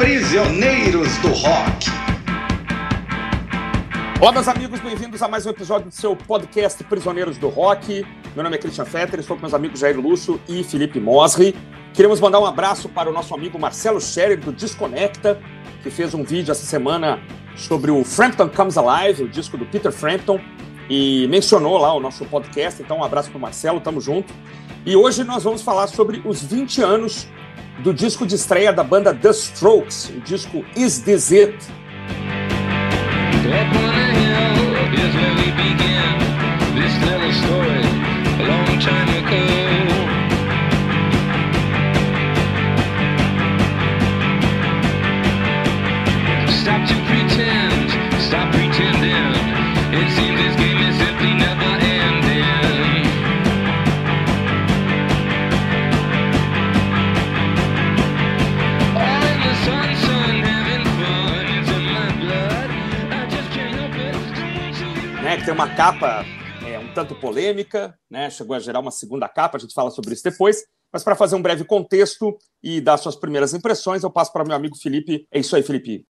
Prisioneiros do Rock. Olá, meus amigos, bem-vindos a mais um episódio do seu podcast Prisioneiros do Rock. Meu nome é Christian Fetter, estou com meus amigos Jair Lúcio e Felipe Mosri. Queremos mandar um abraço para o nosso amigo Marcelo Scherer, do Desconecta, que fez um vídeo essa semana sobre o Frampton Comes Alive, o disco do Peter Frampton, e mencionou lá o nosso podcast. Então, um abraço para o Marcelo, tamo junto. E hoje nós vamos falar sobre os 20 anos do disco de estreia da banda The Strokes, o disco Is This It? Tem uma capa é, um tanto polêmica, né, chegou a gerar uma segunda capa, a gente fala sobre isso depois. Mas para fazer um breve contexto e dar suas primeiras impressões, eu passo para meu amigo Felipe. É isso aí, Felipe.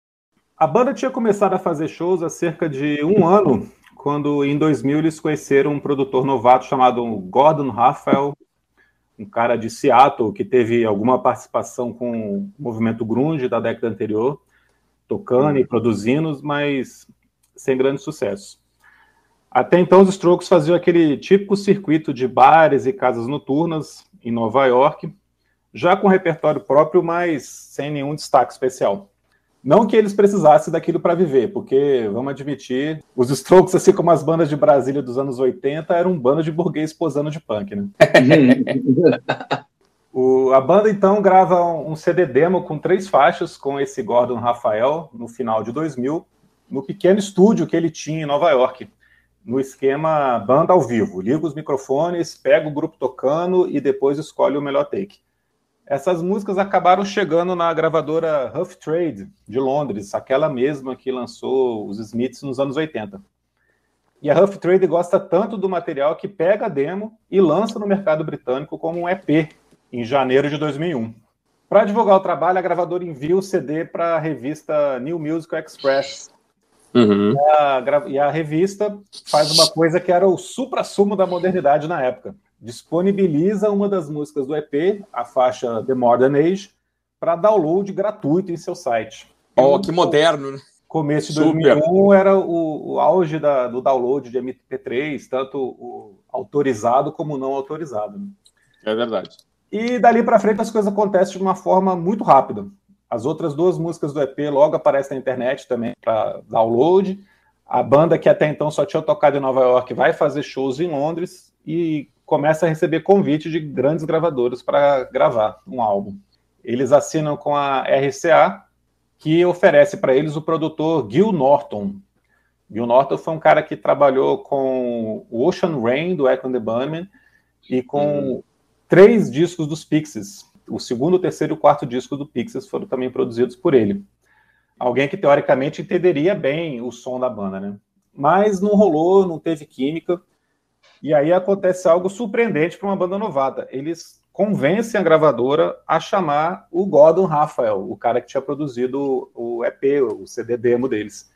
A banda tinha começado a fazer shows há cerca de um ano, quando em 2000 eles conheceram um produtor novato chamado Gordon Raphael, um cara de Seattle que teve alguma participação com o movimento grunge da década anterior, tocando e produzindo, mas sem grande sucesso. Até então, os Strokes faziam aquele típico circuito de bares e casas noturnas em Nova York, já com repertório próprio, mas sem nenhum destaque especial. Não que eles precisassem daquilo para viver, porque, vamos admitir, os Strokes, assim como as bandas de Brasília dos anos 80, eram um bando de burguês posando de punk, né? O- a banda, então, grava um CD demo com três faixas com esse Gordon Rafael no final de 2000, no pequeno estúdio que ele tinha em Nova York, no esquema banda ao vivo. Liga os microfones, pega o grupo tocando e depois escolhe o melhor take. Essas músicas acabaram chegando na gravadora Rough Trade, de Londres, aquela mesma que lançou os Smiths nos anos 80. E a Rough Trade gosta tanto do material que pega a demo e lança no mercado britânico como um EP em janeiro de 2001. Para divulgar o trabalho, a gravadora envia o CD para a revista New Musical Express. Uhum. A gra- e a revista faz uma coisa que era o supra-sumo da modernidade na época. Disponibiliza uma das músicas do EP, a faixa The Modern Age, para download gratuito em seu site. Oh, que moderno, né? começo de Super. 2001 era o, o auge da- do download de MP3, tanto o autorizado como o não autorizado. né? É verdade. E dali para frente as coisas acontecem de uma forma muito rápida. As outras duas músicas do EP logo aparecem na internet também para download. A banda que até então só tinha tocado em Nova York vai fazer shows em Londres e começa a receber convite de grandes gravadoras para gravar um álbum. Eles assinam com a RCA, que oferece para eles o produtor Gil Norton. Gil Norton foi um cara que trabalhou com o Ocean Rain, do Echo and the Bunnymen, e com três discos dos Pixies. O segundo, o terceiro e o quarto disco do Pixies foram também produzidos por ele. Alguém que, teoricamente, entenderia bem o som da banda, né? Mas não rolou, não teve química. E aí acontece algo surpreendente para uma banda novata. Eles convencem a gravadora a chamar o Gordon Raphael, o cara que tinha produzido o EP, o CD demo deles.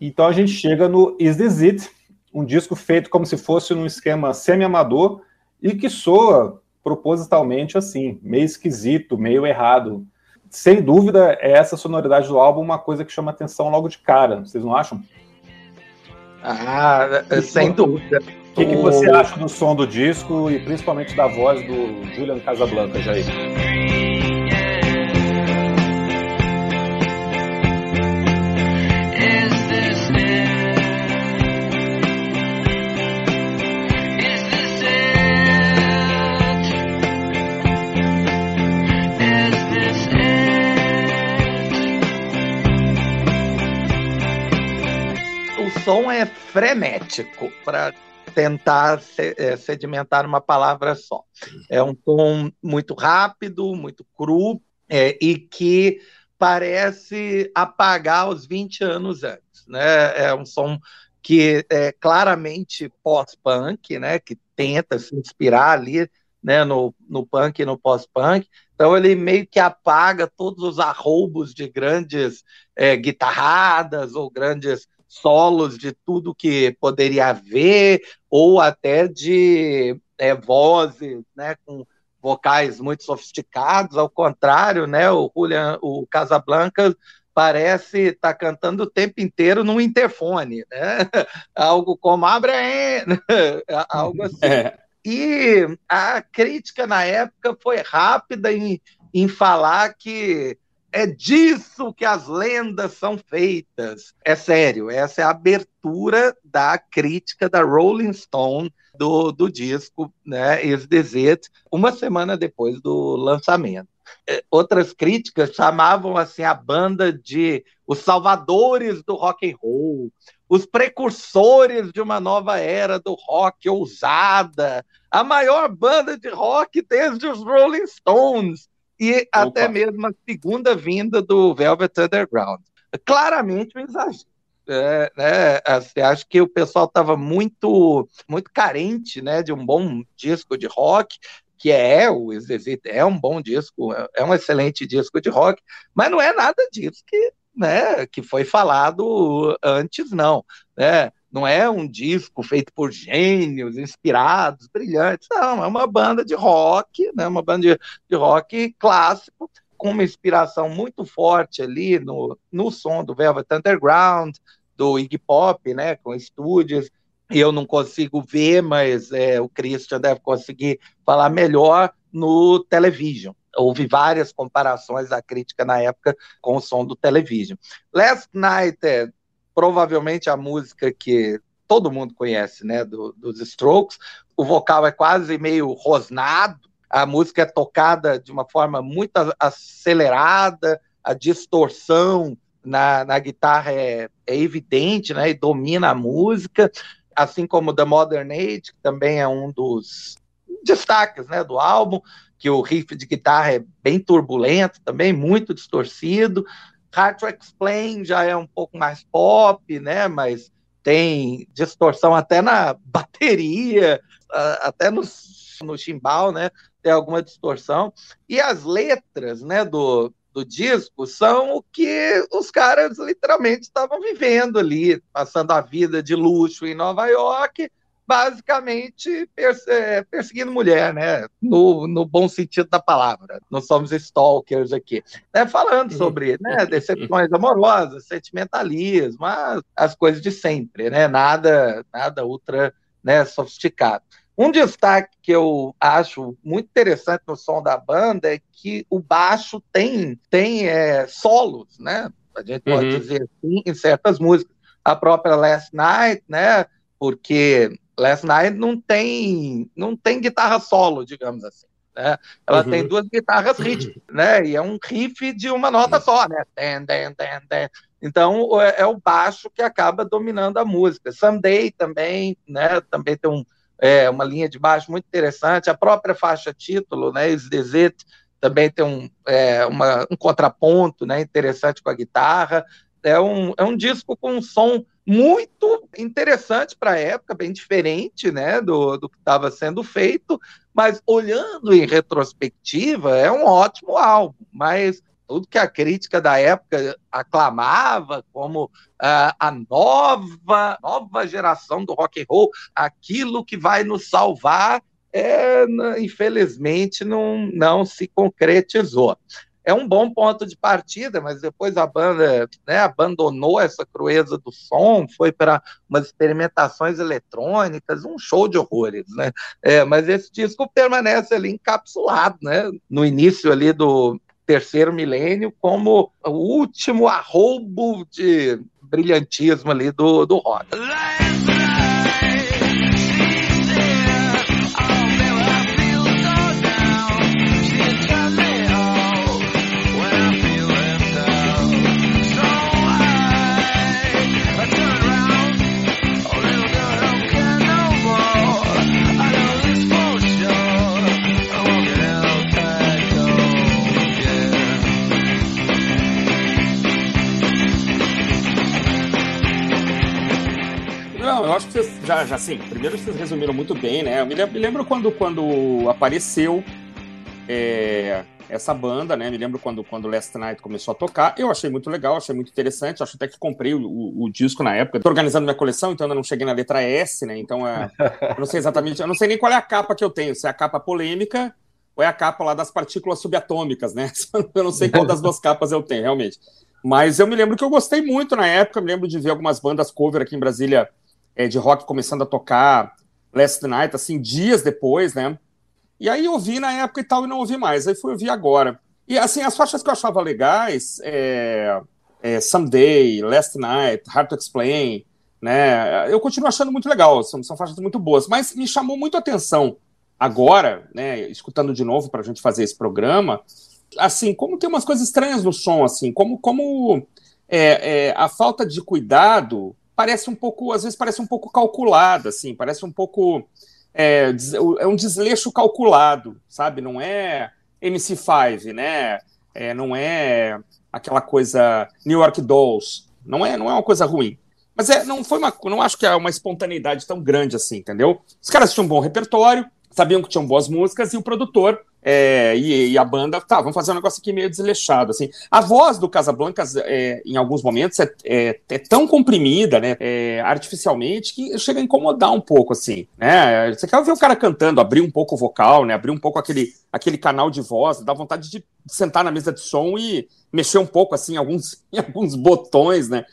Então a gente chega no Is This It, um disco feito como se fosse num esquema semi-amador e que soa propositalmente assim, meio esquisito, meio errado. Sem dúvida, é essa sonoridade do álbum uma coisa que chama atenção logo de cara, vocês não acham? Ah, sem dúvida. O que, que você acha do som do disco e principalmente da voz do Julian Casablanca, Jair? Som é frenético para tentar eh, sedimentar uma palavra só. É um tom muito rápido, muito cru eh, e que parece apagar os 20 anos antes. Né? É um som que é claramente pós-punk, né? que tenta se inspirar ali né, no, no punk e no pós-punk. Então ele meio que apaga todos os arroubos de grandes é, guitarradas ou grandes solos de tudo que poderia haver, ou até de é, vozes, né, com vocais muito sofisticados, ao contrário, né, o Julian, o Casablanca parece estar tá cantando o tempo inteiro num interfone, né? Algo como abre aí, algo assim. É. E a crítica na época foi rápida em, em falar que é disso que as lendas são feitas. É sério, essa é a abertura da crítica da Rolling Stone do, do disco, né, Is This It, uma semana depois do lançamento. É, outras críticas chamavam assim a banda de os salvadores do rock and roll, os precursores de uma nova era do rock ousada, a maior banda de rock desde os Rolling Stones e Opa. até mesmo a segunda vinda do Velvet Underground. Claramente um exagero. É, né, assim, acho que o pessoal estava muito muito carente né, de um bom disco de rock, que é o Exit, é um bom disco, é um excelente disco de rock, mas não é nada disso que né, que foi falado antes, não. Né? Não é um disco feito por gênios, inspirados, brilhantes, não, é uma banda de rock, né, uma banda de, de rock clássico, com uma inspiração muito forte ali no, no som do Velvet Underground, do Iggy Pop, né, com estúdios, eu não consigo ver, mas é, o Christian deve conseguir falar melhor no Television. Houve várias comparações da crítica na época com o som do Television. Last Night provavelmente a música que todo mundo conhece, né, do, dos Strokes. O vocal é quase meio rosnado, a música é tocada de uma forma muito acelerada, a distorção na, na guitarra é, é evidente, né, e domina a música, assim como The Modern Age, que também é um dos destaques, né, do álbum que o riff de guitarra é bem turbulento também, muito distorcido. Hard to Explain já é um pouco mais pop, né? Mas tem distorção até na bateria, até no, no chimbal, né? Tem alguma distorção. E as letras, né, do, do disco são o que os caras literalmente estavam vivendo ali, passando a vida de luxo em Nova York, basicamente é, perseguindo mulher, né? No, no bom sentido da palavra. Não somos stalkers aqui. Né? Falando uhum. sobre né, decepções amorosas, sentimentalismo, as, as coisas de sempre, né? Nada, nada ultra né, sofisticado. Um destaque que eu acho muito interessante no som da banda é que o baixo tem, tem é, solos, né? A gente pode uhum. dizer assim, em certas músicas. A própria Last Night, né? Porque Last Night não tem, não tem guitarra solo, digamos assim. Né? Ela uhum. tem duas guitarras rítmicas, né? E é um riff de uma nota só, né? Então é, é o baixo que acaba dominando a música. Someday também, né? Também tem um, é, uma linha de baixo muito interessante. A própria faixa título, né? Is This It? Também tem um, é, uma, um contraponto, né? Interessante com a guitarra. É um, é um disco com um som muito interessante para a época, bem diferente né, do, do que estava sendo feito, mas olhando em retrospectiva, é um ótimo álbum, mas tudo que a crítica da época aclamava como uh, a nova, nova geração do rock and roll, aquilo que vai nos salvar, é, infelizmente não, não se concretizou é um bom ponto de partida, mas depois a banda né, abandonou essa crueza do som, foi para umas experimentações eletrônicas, um show de horrores, né? É, mas esse disco permanece ali encapsulado, né? No início ali do terceiro milênio, como o último arroubo de brilhantismo ali do, do rock. Acho que vocês já, já sim, primeiro vocês resumiram muito bem, né? Eu me lembro, quando, quando apareceu é, essa banda, né? Me lembro quando, quando Last Night começou a tocar. Eu achei muito legal, achei muito interessante. Acho até que comprei o, o, o disco na época. Tô organizando minha coleção, então ainda não cheguei na letra S, né? Então é, eu não sei exatamente, eu não sei nem qual é a capa que eu tenho, se é a capa polêmica ou é a capa lá das partículas subatômicas, né? Eu não sei qual das duas capas eu tenho, realmente. Mas eu me lembro que eu gostei muito na época, me lembro de ver algumas bandas cover aqui em Brasília é, de rock começando a tocar Last Night, assim, dias depois, né? E aí eu ouvi na época e tal e não ouvi mais. Aí fui ouvir agora. E assim, as faixas que eu achava legais, é, é, Someday, Last Night, Hard to Explain, né? Eu continuo achando muito legal, são, são faixas muito boas. Mas me chamou muito a atenção agora, né? Escutando de novo para a gente fazer esse programa, assim, como tem umas coisas estranhas no som, assim, como, como é, é, a falta de cuidado parece um pouco, às vezes parece um pouco calculada, assim, parece um pouco é, é um desleixo calculado, sabe? Não é MC5, né? É, não é aquela coisa New York Dolls. Não é, não é uma coisa ruim. Mas é, não foi uma, não acho que é uma espontaneidade tão grande assim, entendeu? Os caras tinham um bom repertório, sabiam que tinham boas músicas e o produtor é, e, e, a banda, tá, vamos fazer um negócio aqui meio desleixado, assim. A voz do Casablancas, é, em alguns momentos, é, é, é tão comprimida, né, é, artificialmente, que chega a incomodar um pouco, assim, né. Você quer ver o cara cantando, abrir um pouco o vocal, né, abrir um pouco aquele, aquele canal de voz, dá vontade de sentar na mesa de som e mexer um pouco, assim, em alguns, em alguns botões, né.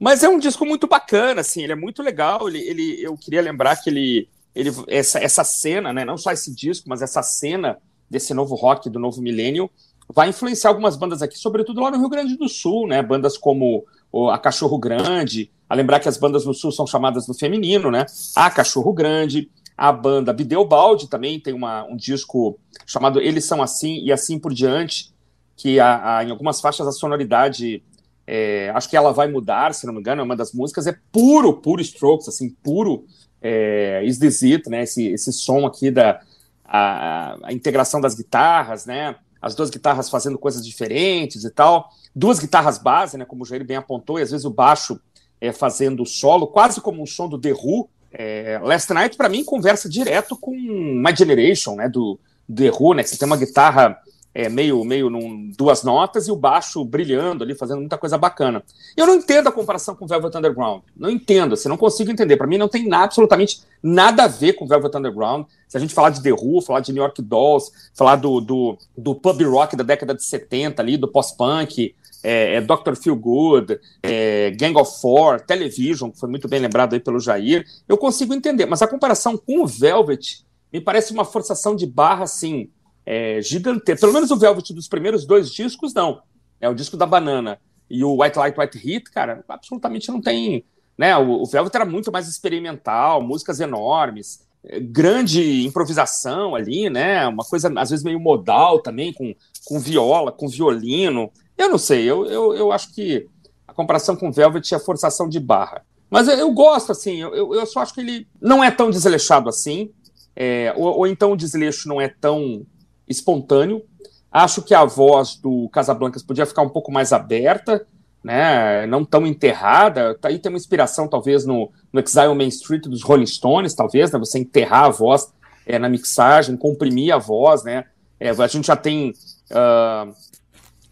Mas é um disco muito bacana, assim, ele é muito legal, ele, ele eu queria lembrar que ele, ele essa, essa cena, né, não só esse disco, mas essa cena desse novo rock, do novo milênio, vai influenciar algumas bandas aqui, sobretudo lá no Rio Grande do Sul, né? Bandas como a Cachorro Grande, a lembrar que as bandas no Sul são chamadas no feminino, né? A Cachorro Grande, a banda Bideobaldi também tem uma, um disco chamado Eles São Assim e Assim por Diante, que a, a, em algumas faixas a sonoridade, é, acho que ela vai mudar, se não me engano, é uma das músicas, é puro, puro Strokes, assim, puro é, Is This It, né? Esse, esse som aqui da, a, a, integração das guitarras, né? As duas guitarras fazendo coisas diferentes e tal. Duas guitarras base, né? Como o Jair bem apontou, e às vezes o baixo é, fazendo solo, quase como um som do The Who. É, Last Night, para mim, conversa direto com My Generation, né? Do, The Who, né? Que você tem uma guitarra é, meio, meio num, duas notas e o baixo brilhando ali, fazendo muita coisa bacana. Eu não entendo a comparação com Velvet Underground. Não entendo, assim, não consigo entender. Para mim não tem nada, absolutamente nada a ver com Velvet Underground. Se a gente falar de The Who, falar de New York Dolls, falar do, do, do pub rock da década de 70 ali, do pós-punk, é, é Dr. Feel Good, é, Gang of Four, Television, que foi muito bem lembrado aí pelo Jair, eu consigo entender. Mas a comparação com o Velvet me parece uma forçação de barra, assim, é, gigantesco. Pelo menos o Velvet dos primeiros dois discos, não. É o disco da banana e o White Light, White Heat, cara, absolutamente não tem. Né? O, o Velvet era muito mais experimental, músicas enormes, é, grande improvisação ali, né? Uma coisa às vezes meio modal também, com, com viola, com violino. Eu não sei, eu, eu, eu acho que a comparação com o Velvet é forçação de barra. Mas eu, eu gosto, assim, eu, eu só acho que ele não é tão desleixado assim, é, ou, ou, então o desleixo não é tão espontâneo. Acho que a voz do Casablancas podia ficar um pouco mais aberta, né? não tão enterrada. Tá aí tem uma inspiração, talvez, no, no Exile Main Street dos Rolling Stones, talvez, né? você enterrar a voz é, na mixagem, comprimir a voz. Né? É, a gente já tem uh,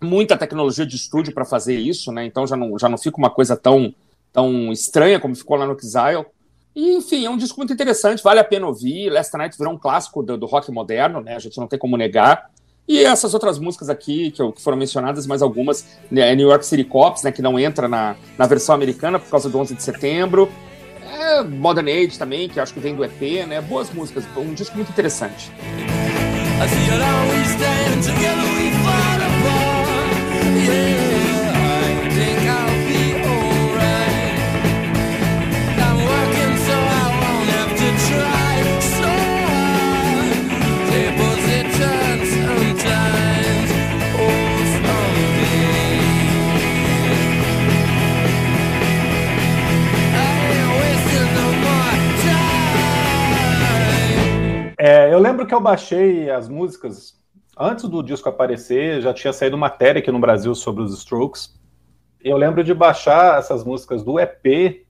muita tecnologia de estúdio para fazer isso, né? então já não, já não fica uma coisa tão, tão estranha como ficou lá no Exile. Enfim, é um disco muito interessante, vale a pena ouvir. Last Night virou um clássico do, do rock moderno, né? A gente não tem como negar. E essas outras músicas aqui, que, que foram mencionadas, mais algumas, né, New York City Cops, né, que não entra na, na versão americana por causa do 11 de setembro. É, Modern Age também, que acho que vem do EP, né? Boas músicas, um disco muito interessante. É, eu lembro que eu baixei as músicas antes do disco aparecer, já tinha saído matéria aqui no Brasil sobre os Strokes. Eu lembro de baixar essas músicas do EP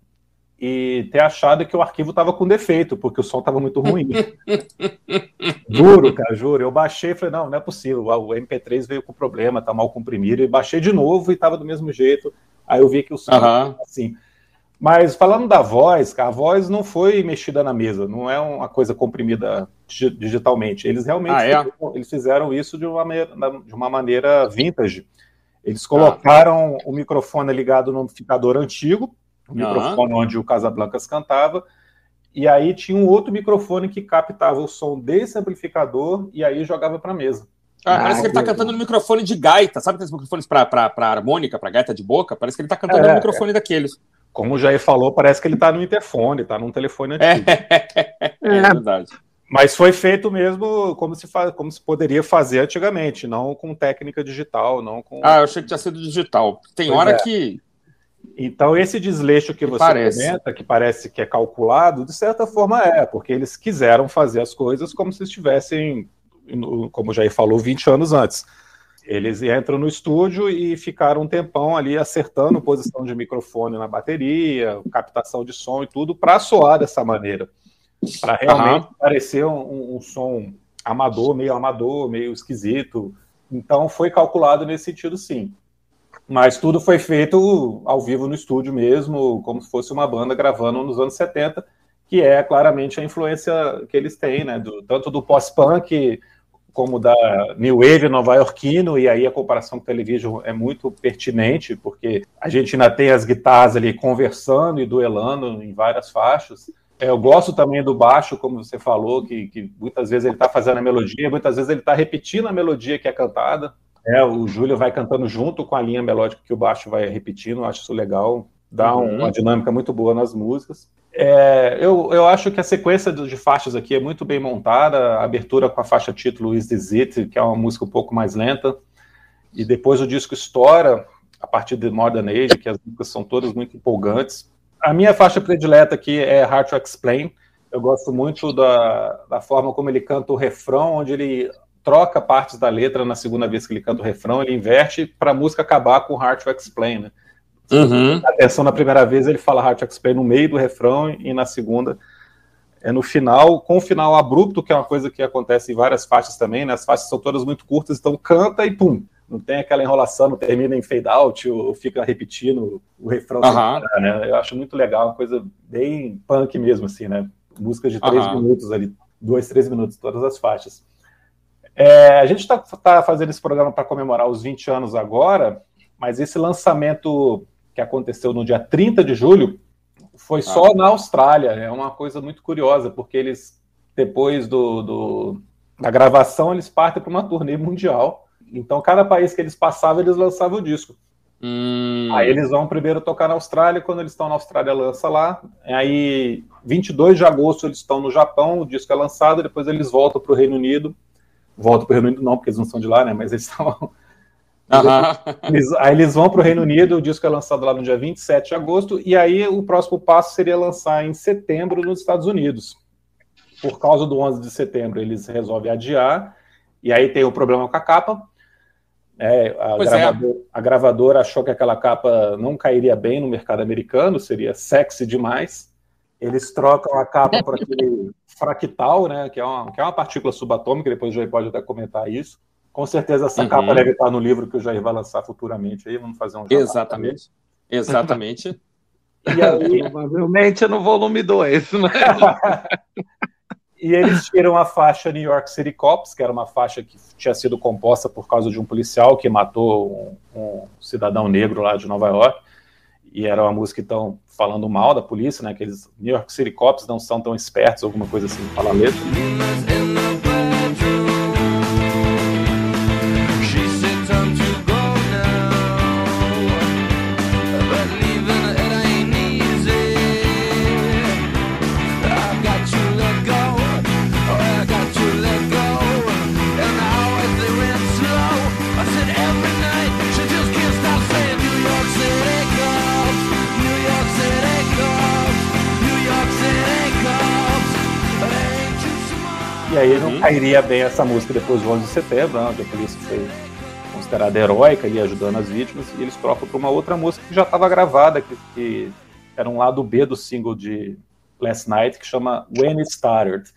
e ter achado que o arquivo estava com defeito, porque o som estava muito ruim. juro, cara, juro. Eu baixei e falei, não, não é possível. O MP3 veio com problema, tá mal comprimido. E baixei de novo e estava do mesmo jeito. Aí eu vi que o som Aham. assim. Mas falando da voz, a voz não foi mexida na mesa, não é uma coisa comprimida digi- digitalmente. Eles realmente Ah, é? fizeram, eles fizeram isso de uma, maneira, de uma maneira vintage. Eles colocaram o microfone ligado no amplificador antigo, o Aham. microfone onde o Casablancas cantava, e aí tinha um outro microfone que captava o som desse amplificador e aí jogava para a mesa. Ah, Ah, parece que ele tá que cantando no microfone de gaita. Sabe aqueles microfones pra harmônica, pra gaita de boca? Parece que ele tá cantando É, no microfone daqueles. Como o Jair falou, parece que ele está no interfone, está num telefone antigo. É, é verdade. Mas foi feito mesmo como se, fa- como se poderia fazer antigamente, não com técnica digital, não com. Ah, eu achei que tinha sido digital. Tem Pois hora é. que. Então, esse desleixo que Que você parece. comenta, que parece que é calculado, de certa forma é, porque eles quiseram fazer as coisas como se estivessem, como o Jair falou, 20 anos antes. Eles entram no estúdio e ficaram um tempão ali acertando posição de microfone na bateria, captação de som e tudo, para soar dessa maneira. Para realmente parecer um, um som amador, meio amador, meio esquisito. Então, foi calculado nesse sentido, sim. Mas tudo foi feito ao vivo no estúdio mesmo, como se fosse uma banda gravando nos anos 70, que é claramente a influência que eles têm, né? Do- tanto do pós-punk como da New Wave nova-iorquino, e aí a comparação com o Television é muito pertinente, porque a gente ainda tem as guitarras ali conversando e duelando em várias faixas. É, Eu gosto também do baixo, como você falou, que, que muitas vezes ele está fazendo a melodia, muitas vezes ele está repetindo a melodia que é cantada. É, o Júlio vai cantando junto com a linha melódica que o baixo vai repetindo, acho isso legal, dá um- Uhum. uma dinâmica muito boa nas músicas. É, eu, eu acho que a sequência de, de faixas aqui é muito bem montada, a abertura com a faixa título Is This It, que é uma música um pouco mais lenta, e depois o disco estoura a partir de Modern Age, que as músicas são todas muito empolgantes. A minha faixa predileta aqui é Hard to Explain, eu gosto muito da, da forma como ele canta o refrão, onde ele troca partes da letra na segunda vez que ele canta o refrão, ele inverte para a música acabar com Hard to Explain, né? Uhum. Atenção, na primeira vez ele fala Hard Explain no meio do refrão e na segunda é no final, com o final abrupto, que é uma coisa que acontece em várias faixas também, né? As faixas são todas muito curtas, então canta e pum. Não tem aquela enrolação, não termina em fade out ou fica repetindo o refrão. parar, né? Eu acho muito legal, uma coisa bem punk mesmo, assim, né? Músicas de três Aham. minutos ali, dois, três minutos, todas as faixas. É, a gente está fazendo esse programa para comemorar os 20 anos agora, mas esse lançamento que aconteceu no dia 30 de julho foi só na Austrália. É uma coisa muito curiosa, porque eles, depois do, do- da gravação, eles partem para uma turnê mundial. Então, cada país que eles passavam, eles lançavam o disco. Hum. Aí eles vão primeiro tocar na Austrália, quando eles estão na Austrália, lança lá. Aí, 22 de agosto, eles estão no Japão, o disco é lançado, depois eles voltam para o Reino Unido. Voltam para o Reino Unido, não, porque eles não são de lá, né? Mas eles estão. Aham. Eles- aí eles vão para o Reino Unido, o disco é lançado lá no dia 27 de agosto, e aí o próximo passo seria lançar em setembro nos Estados Unidos. Por causa do 11 de setembro, eles resolvem adiar, e aí tem o problema com a capa. É, a, é. gravador- a gravadora achou que aquela capa não cairia bem no mercado americano, seria sexy demais. Eles trocam a capa por aquele fractal, né, que é, uma, que é uma partícula subatômica, depois o Jair pode até comentar isso. Com certeza essa Uhum. capa deve estar no livro que o Jair vai lançar futuramente aí, vamos fazer um Exatamente. Exatamente. E aí, Provavelmente no volume 2, né? E eles tiram a faixa New York City Cops, que era uma faixa que tinha sido composta por causa de um policial que matou um, um cidadão negro lá de Nova York. E era uma música que estão falando mal da polícia, né? Que eles, New York City Cops não são tão espertos, alguma coisa assim, fala a letra. Cairia bem essa música depois do 11 de setembro, né, onde a polícia foi considerada heróica ali, ajudando as vítimas, e eles trocam para uma outra música que já estava gravada, que, que era um lado B do single de Last Night, que chama When It Started.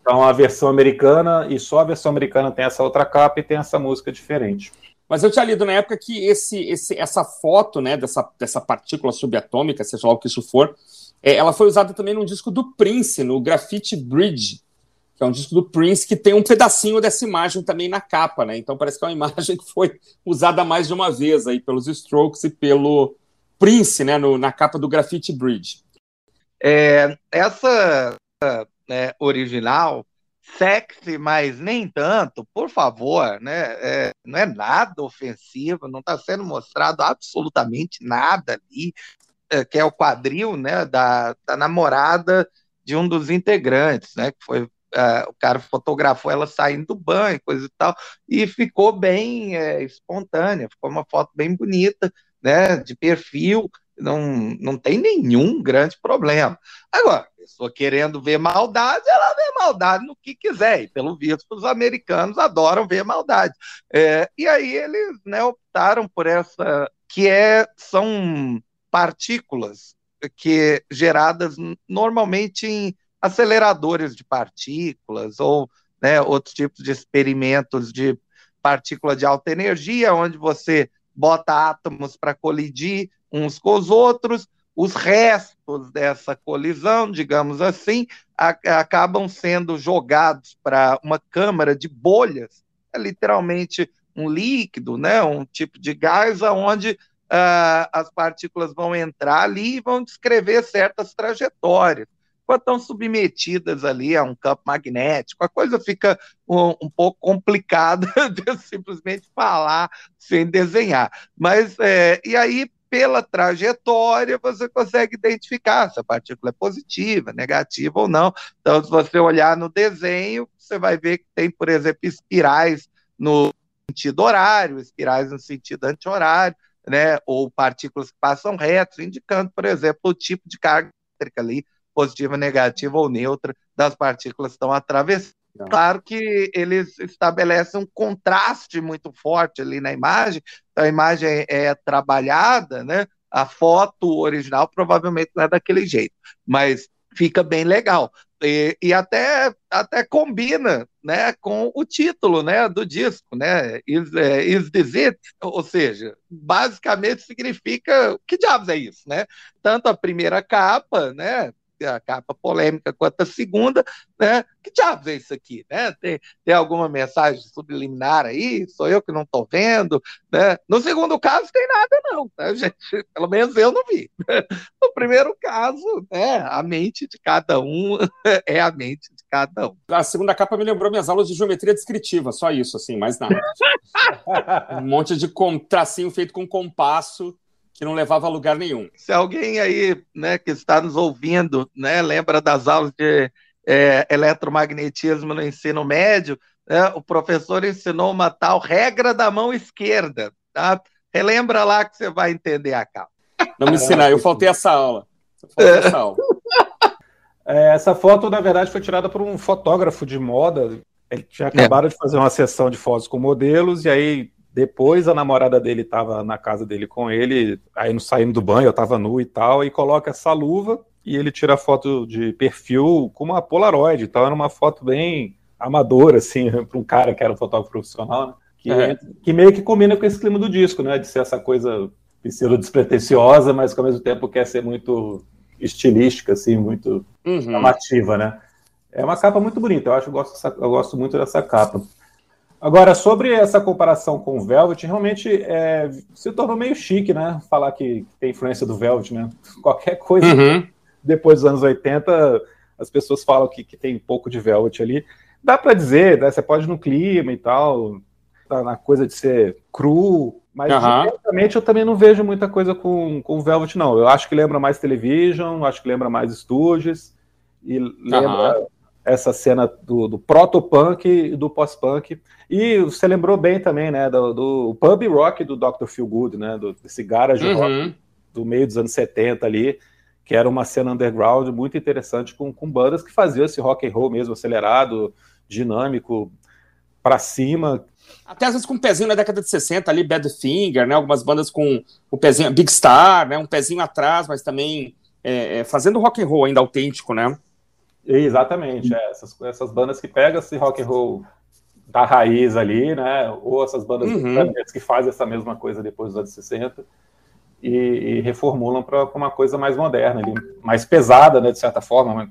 Então, a versão americana, e só a versão americana tem essa outra capa e tem essa música diferente. Mas eu tinha lido na época que esse, esse, essa foto né, dessa, dessa partícula subatômica, seja lá o que isso for, é, ela foi usada também num disco do Prince, no Graffiti Bridge, que é um disco do Prince que tem um pedacinho dessa imagem também na capa, né? Então parece que é uma imagem que foi usada mais de uma vez aí pelos Strokes e pelo Prince, né, no, na capa do Graffiti Bridge. É, essa né, original, sexy, mas nem tanto, por favor, né? É, não é nada ofensivo, não está sendo mostrado absolutamente nada ali, é, que é o quadril, né, da, da namorada de um dos integrantes, né, que foi Uh, o cara fotografou ela saindo do banho, coisa e tal, e ficou bem é, espontânea, ficou uma foto bem bonita, né, de perfil, não, não tem nenhum grande problema. Agora, pessoa querendo ver maldade, ela vê maldade no que quiser, e pelo visto os americanos adoram ver maldade. É, e aí eles né, optaram por essa, que é, são partículas que geradas normalmente em aceleradores de partículas ou né, outros tipos de experimentos de partícula de alta energia, onde você bota átomos para colidir uns com os outros, os restos dessa colisão, digamos assim, acabam sendo jogados para uma câmara de bolhas, é literalmente um líquido, né, um tipo de gás, onde uh, as partículas vão entrar ali e vão descrever certas trajetórias estão submetidas ali a um campo magnético, a coisa fica um, um pouco complicada de simplesmente falar sem desenhar. Mas, é, e aí, pela trajetória, você consegue identificar se a partícula é positiva, negativa ou não. Então, se você olhar no desenho, você vai ver que tem, por exemplo, espirais no sentido horário, espirais no sentido anti-horário, né, ou partículas que passam reto, indicando, por exemplo, o tipo de carga elétrica ali positiva, negativa ou neutra das partículas que estão atravessando. Claro que eles estabelecem um contraste muito forte ali na imagem, então a imagem é trabalhada, né? A foto original provavelmente não é daquele jeito, mas fica bem legal. E, e, até, até combina né, com o título né, do disco, né? Is, é, is this it? Ou seja, basicamente significa que diabos é isso, né? Tanto a primeira capa, né? A capa polêmica quanto a segunda, né? Que diabos é isso aqui, né? Tem, tem alguma mensagem subliminar aí? Sou eu que não estou vendo, né? No segundo caso tem nada não, tá, gente? Pelo menos eu não vi. No primeiro caso, né? A mente de cada um é a mente de cada um. A segunda capa me lembrou minhas aulas de geometria descritiva, só isso, assim, mais nada. um monte de tracinho feito com compasso que não levava a lugar nenhum. Se alguém aí, né, que está nos ouvindo, né, lembra das aulas de é, eletromagnetismo no ensino médio, né, o professor ensinou uma tal regra da mão esquerda, tá? Relembra lá que você vai entender a capa. Não me ensinar, eu faltei essa aula. faltei essa aula. É, essa foto, na verdade, foi tirada por um fotógrafo de moda. Ele tinha acabado é. de fazer uma sessão de fotos com modelos, e aí depois a namorada dele estava na casa dele com ele, aí no saindo do banho, eu estava nu e tal, e coloca essa luva e ele tira a foto de perfil com uma Polaroid. Então era uma foto bem amadora, assim, para um cara que era um fotógrafo profissional, né? Que, é. que, meio que combina com esse clima do disco, né? De ser essa coisa pseudo despretensiosa, mas que ao mesmo tempo quer ser muito estilística, assim, muito uhum. chamativa, né? É uma capa muito bonita, eu acho eu gosto, eu gosto muito dessa capa. Agora, sobre essa comparação com o Velvet, realmente é, se tornou meio chique, né? Falar que tem influência do Velvet, né? Qualquer coisa uhum. depois dos anos 80, as pessoas falam que, que tem pouco de Velvet ali. Dá para dizer, né? Você pode no clima e tal, tá na coisa de ser cru, mas uhum. eu também não vejo muita coisa com, com Velvet, não. Eu acho que lembra mais Television, acho que lembra mais Stooges, e lembra. Uhum essa cena do, do proto-punk e do pós-punk. E você lembrou bem também, né, do, do pub rock do Dr. Feel Good, né, do, desse garage uhum. rock do meio dos anos 70 ali, que era uma cena underground muito interessante com, com bandas que faziam esse rock and roll mesmo acelerado, dinâmico, para cima. Até às vezes com um pezinho na década de 60 ali, Badfinger, né, algumas bandas com o pezinho, Big Star, né, um pezinho atrás, mas também é, é, fazendo rock and roll ainda autêntico, né? Exatamente, é, essas, essas bandas que pegam esse rock and roll da raiz ali, né? Ou essas bandas Uhum. que fazem essa mesma coisa depois dos anos 60 e, e reformulam para uma coisa mais moderna, ali, mais pesada, né? De certa forma. Mas,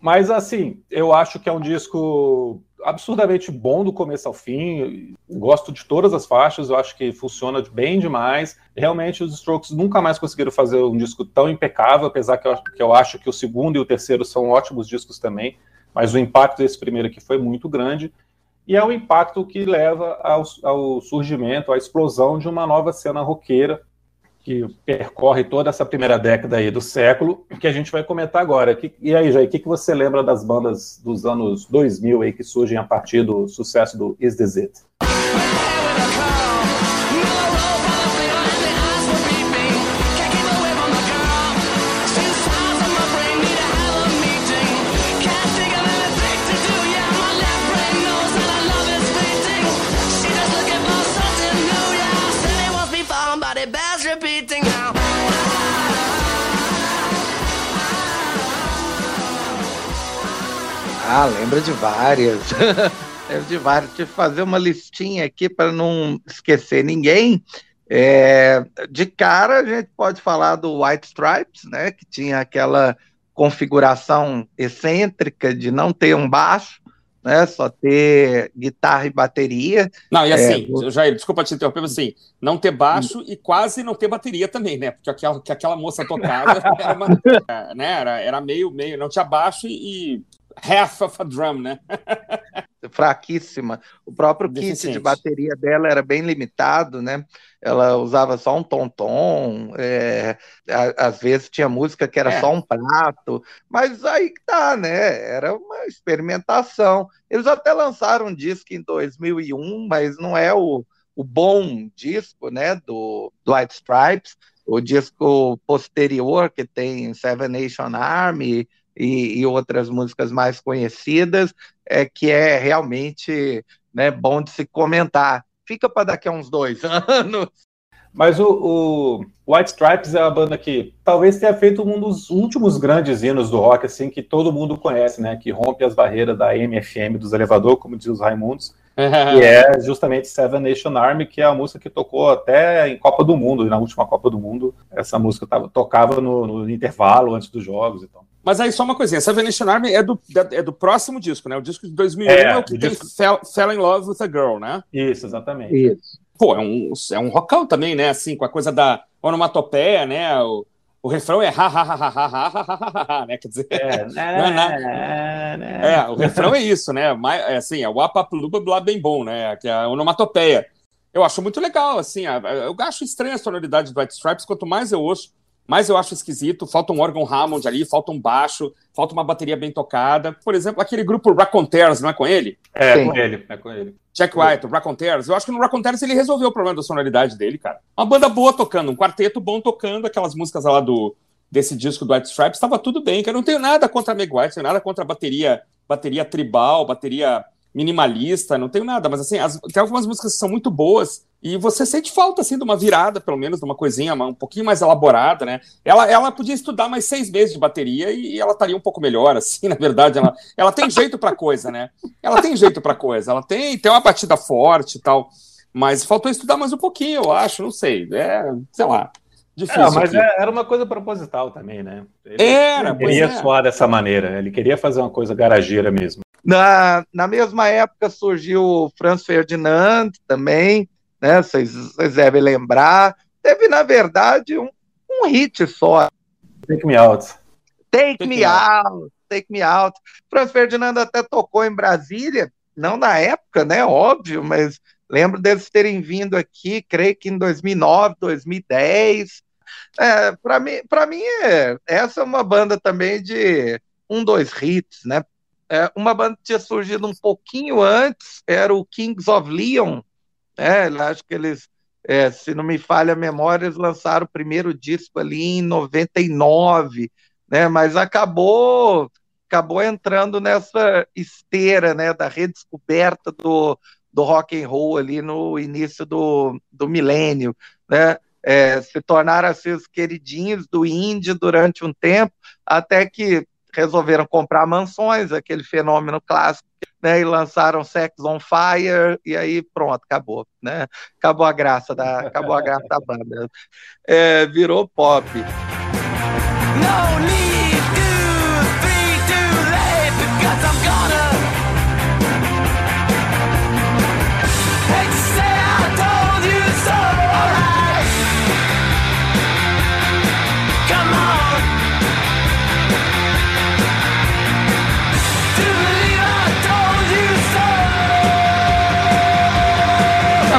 mas, assim, eu acho que é um disco absurdamente bom do começo ao fim. Gosto de todas as faixas, eu acho que funciona bem demais. Realmente, os Strokes nunca mais conseguiram fazer um disco tão impecável, apesar que eu, que eu acho que o segundo e o terceiro são ótimos discos também. Mas o impacto desse primeiro aqui foi muito grande. E é o impacto que leva ao, ao surgimento, à explosão de uma nova cena roqueira que percorre toda essa primeira década aí do século, que a gente vai comentar agora. E aí, Jair, o que, que você lembra das bandas dos anos 2000 aí que surgem a partir do sucesso do Is This It? Ah, lembro de várias. lembro de várias. Tive que fazer uma listinha aqui para não esquecer ninguém. É, de cara, a gente pode falar do White Stripes, né? Que tinha aquela configuração excêntrica de não ter um baixo, né? Só ter guitarra e bateria. Não, e assim, É, Jair, desculpa te interromper, mas assim, não ter baixo e quase não ter bateria também, né? Porque aquela, que aquela moça tocava era, uma, né? era, era meio, meio, não tinha baixo e, e half of a drum, né? fraquíssima. O próprio kit de bateria dela era bem limitado, né? Ela usava só um tom-tom, é, às vezes tinha música que era É. só um prato, mas aí que tá, né? Era uma experimentação. Eles até lançaram um disco em 2001, mas não é o, o bom disco, né? Do, do White Stripes. O disco posterior, que tem Seven Nation Army e, e outras músicas mais conhecidas, é que é realmente né, bom de se comentar. Fica para daqui a uns dois anos. Mas o, o White Stripes é uma banda que talvez tenha feito um dos últimos grandes hinos do rock, assim, que todo mundo conhece, né? Que rompe as barreiras da MFM dos elevador, como diz os Raimundos. E é justamente Seven Nation Army, que é a música que tocou até em Copa do Mundo, e na última Copa do Mundo, essa música tava, tocava no, no intervalo antes dos jogos e tal. Mas aí só uma coisinha, Seven Nation Army é do, é do próximo disco, né? O disco de 2001 é, É, o que o tem disco- Fell, Fell in Love with a Girl, né? Isso, exatamente. Isso. Pô, é um, é um rockão também, né? Assim, com a coisa da onomatopeia, né? O, o refrão é ha, ha, ha, ha, ha, ha, ha, ha, ha, né? Quer dizer, É, é, o refrão é isso, né? Mais, é assim, é o apapluba blá bem bom, né? Que é a onomatopeia. Eu acho muito legal, assim, eu acho estranha a sonoridade do White Stripes, quanto mais eu ouço, mais eu acho esquisito, falta um órgão Hammond ali, falta um baixo, falta uma bateria bem tocada. Por exemplo, aquele grupo Raconteurs, não é com ele? É, Sim. com ele, é com ele. Jack White, o Raconteurs, eu acho que no Raconteurs ele resolveu o problema da sonoridade dele, cara. Uma banda boa tocando, um quarteto bom tocando, aquelas músicas lá do desse disco do White Stripes, estava tudo bem, cara. Eu não tenho nada contra a Meg White, não tenho nada contra a bateria, bateria tribal, bateria minimalista, não tenho nada, mas assim, as- tem algumas músicas que são muito boas e você sente falta, assim, de uma virada, pelo menos, de uma coisinha um pouquinho mais elaborada, né? Ela, ela podia estudar mais seis meses de bateria e ela estaria um pouco melhor, assim, na verdade. Ela, ela tem jeito pra coisa, né? Ela tem jeito pra coisa, ela tem, tem uma batida forte e tal, mas faltou estudar mais um pouquinho, eu acho, não sei. É, sei lá, difícil. É, mas aqui. é- era uma coisa proposital também, né? Ele Era, ele pois queria é. soar dessa maneira, ele queria fazer uma coisa garageira mesmo. Na, na mesma época surgiu o Franz Ferdinand também, né? Vocês devem lembrar. Teve, na verdade, um, um hit só. Take me out. Take, Take Me Me Out, Take Me Out. Franz Ferdinand até tocou em Brasília, não na época, né? Óbvio, mas lembro deles terem vindo aqui, creio que em 2009, 2010. É, para mim, para mim é, essa é uma banda também de um, dois hits, né? É, uma banda que tinha surgido um pouquinho antes era o Kings of Leon, né? Acho que eles, é, se não me falha a memória, eles lançaram o primeiro disco ali em 99, né? Mas acabou acabou entrando nessa esteira, né, da redescoberta do, do rock and roll ali no início do, do milênio, né? é, se tornaram assim, os queridinhos do indie durante um tempo, até que resolveram comprar mansões, aquele fenômeno clássico, né, e lançaram Sex on Fire, e aí pronto, acabou, né? Acabou a graça da, acabou a graça da banda. É, virou pop. No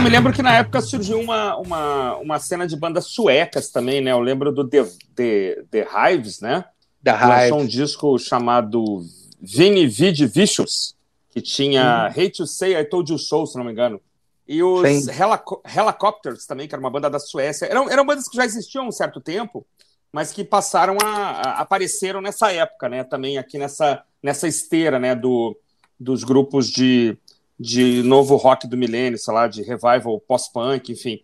me lembro que na época surgiu uma, uma, uma cena de bandas suecas também, né? Eu lembro do The, The, The Hives, né? Da Lançou um disco chamado Vini Vid Vicious, que tinha Hate to Say I Told You So, se não me engano. E os. Helico- Helicopters também, que era uma banda da Suécia. Eram, eram bandas que já existiam há um certo tempo, mas que passaram a, a- apareceram nessa época, né? Também aqui nessa, nessa esteira, né? Do, dos grupos de, de novo rock do milênio, sei lá, de revival pós-punk, enfim.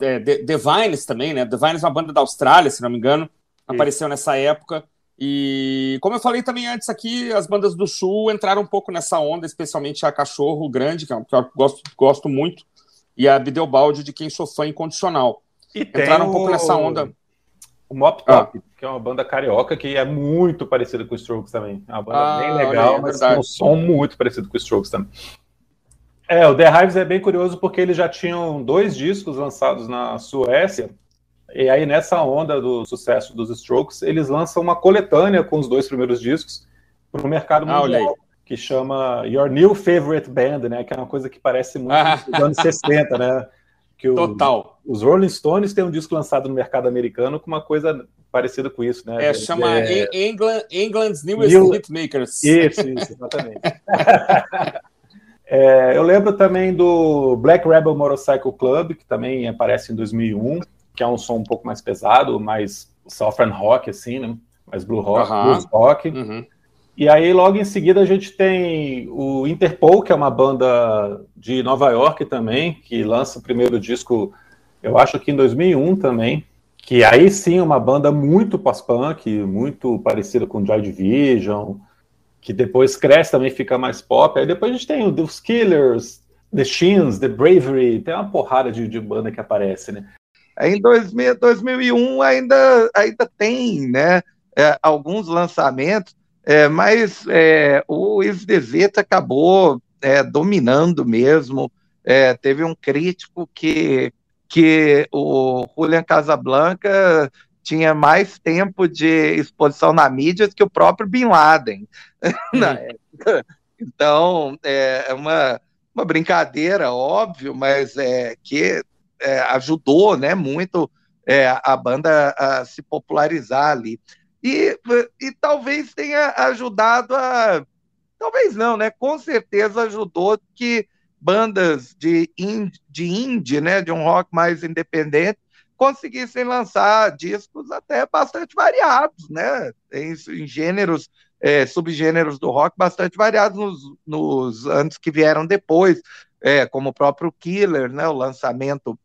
É, The, The Vines também, né? The Vines é uma banda da Austrália, se não me engano. Apareceu nessa época. E como eu falei também antes aqui, as bandas do Sul entraram um pouco nessa onda, especialmente a Cachorro Grande, que é um que eu gosto, gosto muito, e a Bideobaldi, de quem sou fã incondicional. E Entraram um pouco nessa onda. O Mop Top, que é uma banda carioca que é muito parecida com o Strokes também. É uma banda Ah, bem legal, é mas com um som muito parecido com o Strokes também. É, o The Hives é bem curioso porque eles já tinham dois discos lançados na Suécia. E aí, nessa onda do sucesso dos Strokes, eles lançam uma coletânea com os dois primeiros discos para o mercado Ah, mundial, que chama Your New Favorite Band, né? Que é uma coisa que parece muito Ah. dos anos 60, né? Que o- Total. os Rolling Stones têm um disco lançado no mercado americano com uma coisa parecida com isso, né? É, chama É, En- England, England's Newest New- Hitmakers. Isso, isso, exatamente. É, eu lembro também do Black Rebel Motorcycle Club, que também aparece em 2001, que é um som um pouco mais pesado, mais Southern Rock, assim, né? Mais blue rock, blues rock. Uhum. E aí, logo em seguida, a gente tem o Interpol, que é uma banda de Nova York também, que lança o primeiro disco, eu acho que em 2001 também, que aí sim é uma banda muito pós-punk, muito parecida com Joy Division, que depois cresce também, fica mais pop. Aí depois a gente tem o The Killers, The Shins, The Bravery, tem uma porrada de, de banda que aparece, né? Em 2000, 2001 ainda, ainda tem né, é, alguns lançamentos, é, mas é, o Isdezeta acabou é, dominando mesmo. É, teve um crítico que, que o Julian Casablanca tinha mais tempo de exposição na mídia que o próprio Bin Laden na época. Então, é é uma, uma brincadeira, óbvio, mas é que é, ajudou né, muito é, a banda a se popularizar ali. E, e talvez tenha ajudado a. Talvez não, né? Com certeza ajudou que bandas de, in, de indie, né, de um rock mais independente, conseguissem lançar discos até bastante variados, né? Em, em gêneros, é, subgêneros do rock bastante variados nos, nos anos que vieram depois, é, como o próprio Killer, né? O lançamento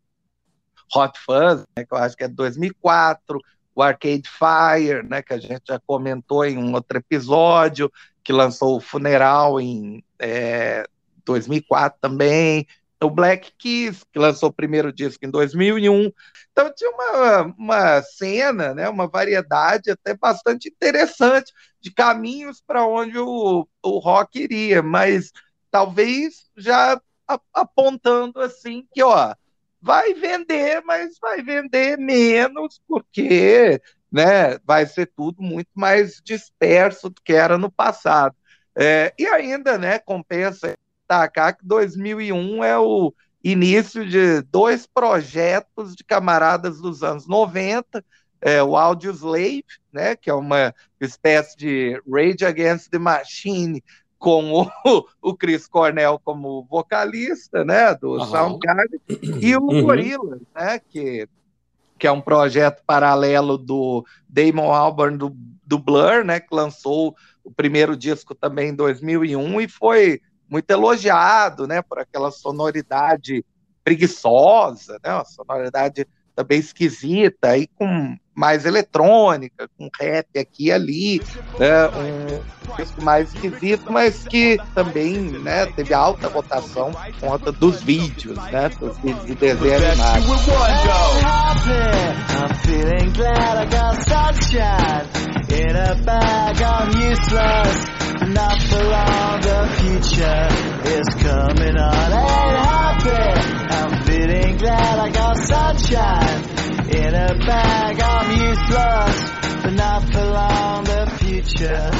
Hot Fuzz, né, que eu acho que é de 2004, o Arcade Fire, né, que a gente já comentou em um outro episódio, que lançou o Funeral em é, 2004 também, o Black Keys, que lançou o primeiro disco em 2001. Então tinha uma, uma cena, né, uma variedade até bastante interessante de caminhos para onde o, o rock iria, mas talvez já apontando assim que, ó, vai vender, mas vai vender menos, porque né, vai ser tudo muito mais disperso do que era no passado. É, e ainda, né, compensa destacar que 2001 é o início de dois projetos de camaradas dos anos 90, é, o Audio Slave, né, que é uma espécie de Rage Against the Machine, com o, o Chris Cornell como vocalista, né, do Aham. Soundgarden, e o Uhum. Gorillaz, né, que, que é um projeto paralelo do Damon Albarn do, do Blur, né, que lançou o primeiro disco também em 2001 e foi muito elogiado, né, por aquela sonoridade preguiçosa, né, uma sonoridade também esquisita, aí com mais eletrônica, com rap aqui e ali, né, um disco mais esquisito, mas que também né, teve alta votação por conta dos vídeos, né, dos vídeos de desenho animado. I'm not for long. The future is coming on. Ain't happy. I'm feeling glad I got sunshine in a bag. I'm useless, but not for long. The future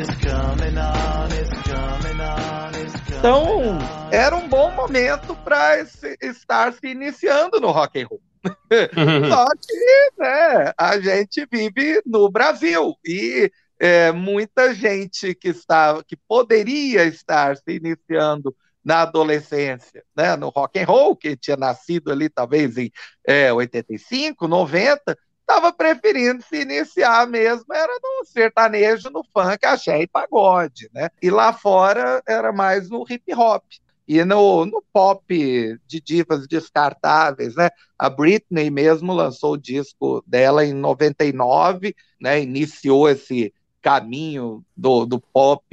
is coming on. It's coming on. It's coming Então, on. era um bom momento para estar se iniciando no rock and roll. Só que né, a gente vive no Brasil e é, muita gente que está, que poderia estar se iniciando na adolescência, né, no rock and roll, que tinha nascido ali talvez em é, 85, 90, estava preferindo se iniciar mesmo, era no sertanejo, no funk, axé e pagode, né? E lá fora era mais no hip hop. E no, no pop de divas descartáveis, né? A Britney mesmo lançou o disco dela em 99, né? Iniciou esse caminho do, do pop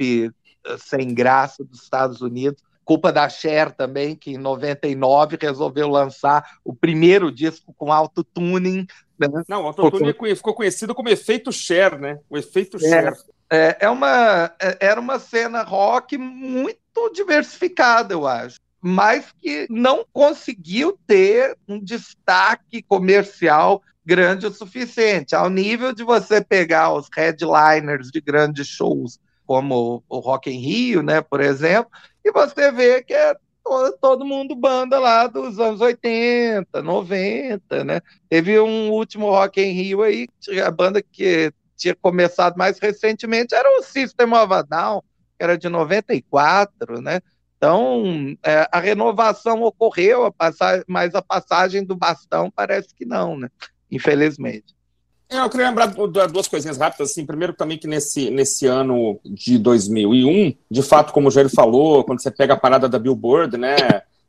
eh, sem graça dos Estados Unidos. Culpa da Cher também, que em 99 resolveu lançar o primeiro disco com autotuning. Né? Não, o autotune ficou conhecido como efeito Cher, né? O efeito É. Cher. É, é uma, é- era uma cena rock muito diversificada, eu acho, mas que não conseguiu ter um destaque comercial grande o suficiente, ao nível de você pegar os headliners de grandes shows, como o Rock in Rio, né, por exemplo, e você vê que é todo, todo mundo banda lá dos anos 80, 90, né? Teve um último Rock in Rio aí, a banda que tinha começado mais recentemente era o System of a Down, que era de 94, né? Então, é, a renovação ocorreu, a passagem, mas a passagem do bastão parece que não, né? Infelizmente. É, eu queria lembrar du- du- duas coisinhas rápidas. Assim, primeiro, também que nesse, nesse ano de 2001, de fato, como o Jair falou, quando você pega a parada da Billboard, né?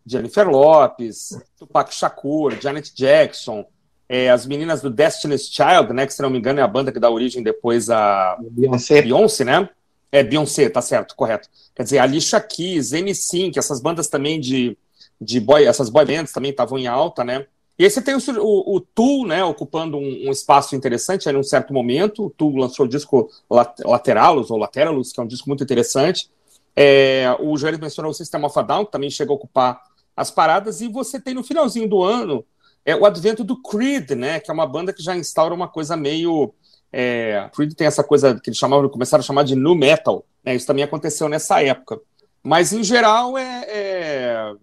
Jennifer Lopes, Tupac Shakur, Janet Jackson, é, as meninas do Destiny's Child, né? Que, se não me engano, é a banda que dá origem depois a Beyoncé, Beyoncé, né? É, Beyoncé, tá certo, correto. Quer dizer, Alicia Keys, N5, essas bandas também de, de boy, essas boy bands também estavam em alta, né? E aí você tem o, o, o né, ocupando um, um espaço interessante aí num certo momento. O Tool lançou o disco Lat Lateralos, ou Lateralus, que é um disco muito interessante. É, o Jair mencionou o System of a Down, que também chega a ocupar as paradas. E você tem no finalzinho do ano é, o advento do Creed, né, que é uma banda que já instaura uma coisa meio... É, Creed tem essa coisa que eles chamavam, começaram a chamar de nu metal. Né, isso também aconteceu nessa época. Mas, em geral, é, é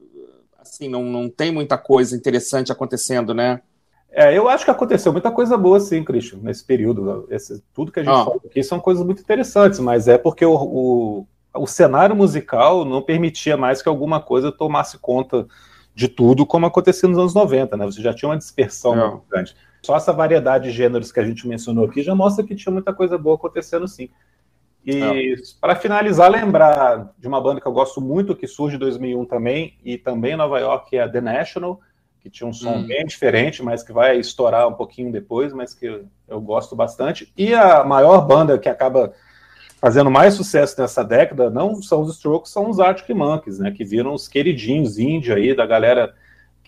assim, não, não tem muita coisa interessante acontecendo, né? É, eu acho que aconteceu muita coisa boa, sim, Christian, nesse período. Esse- tudo que a gente Ah. fala aqui são coisas muito interessantes, mas é porque o, o, o cenário musical não permitia mais que alguma coisa tomasse conta de tudo, como acontecia nos anos 90, né? Você já tinha uma dispersão É. muito grande. Só essa variedade de gêneros que a gente mencionou aqui já mostra que tinha muita coisa boa acontecendo, sim. E para finalizar, lembrar de uma banda que eu gosto muito, que surge em 2001 também, e também em Nova York, que é a The National, que tinha um som Hum. bem diferente, mas que vai estourar um pouquinho depois, mas que eu, eu gosto bastante. E a maior banda que acaba fazendo mais sucesso nessa década não são os Strokes, são os Arctic Monkeys, né, que viram os queridinhos índio aí da galera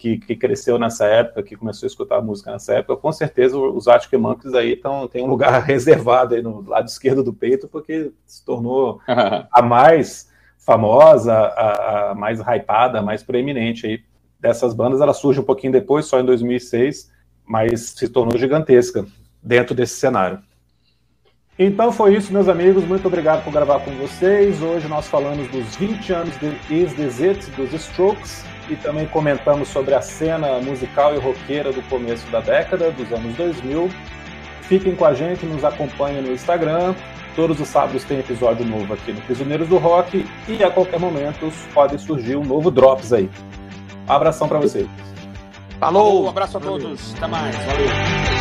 que, que cresceu nessa época, que começou a escutar música nessa época. Com certeza os Arctic Monkeys aí tão, tem um lugar reservado aí no lado esquerdo do peito, porque se tornou a mais famosa, a, a mais hypada, a mais proeminente aí dessas bandas. Ela surge um pouquinho depois, só em 2006, mas se tornou gigantesca dentro desse cenário. Então foi isso, meus amigos. Muito obrigado por gravar com vocês. Hoje nós falamos dos 20 anos de Is This It, dos Strokes, e também comentamos sobre a cena musical e roqueira do começo da década, dos anos 2000. Fiquem com a gente, nos acompanhem no Instagram. Todos os sábados tem episódio novo aqui no Prisioneiros do Rock e a qualquer momento pode surgir um novo Drops aí. Um abração para vocês. Um Falou! abraço a todos. Até mais. Valeu.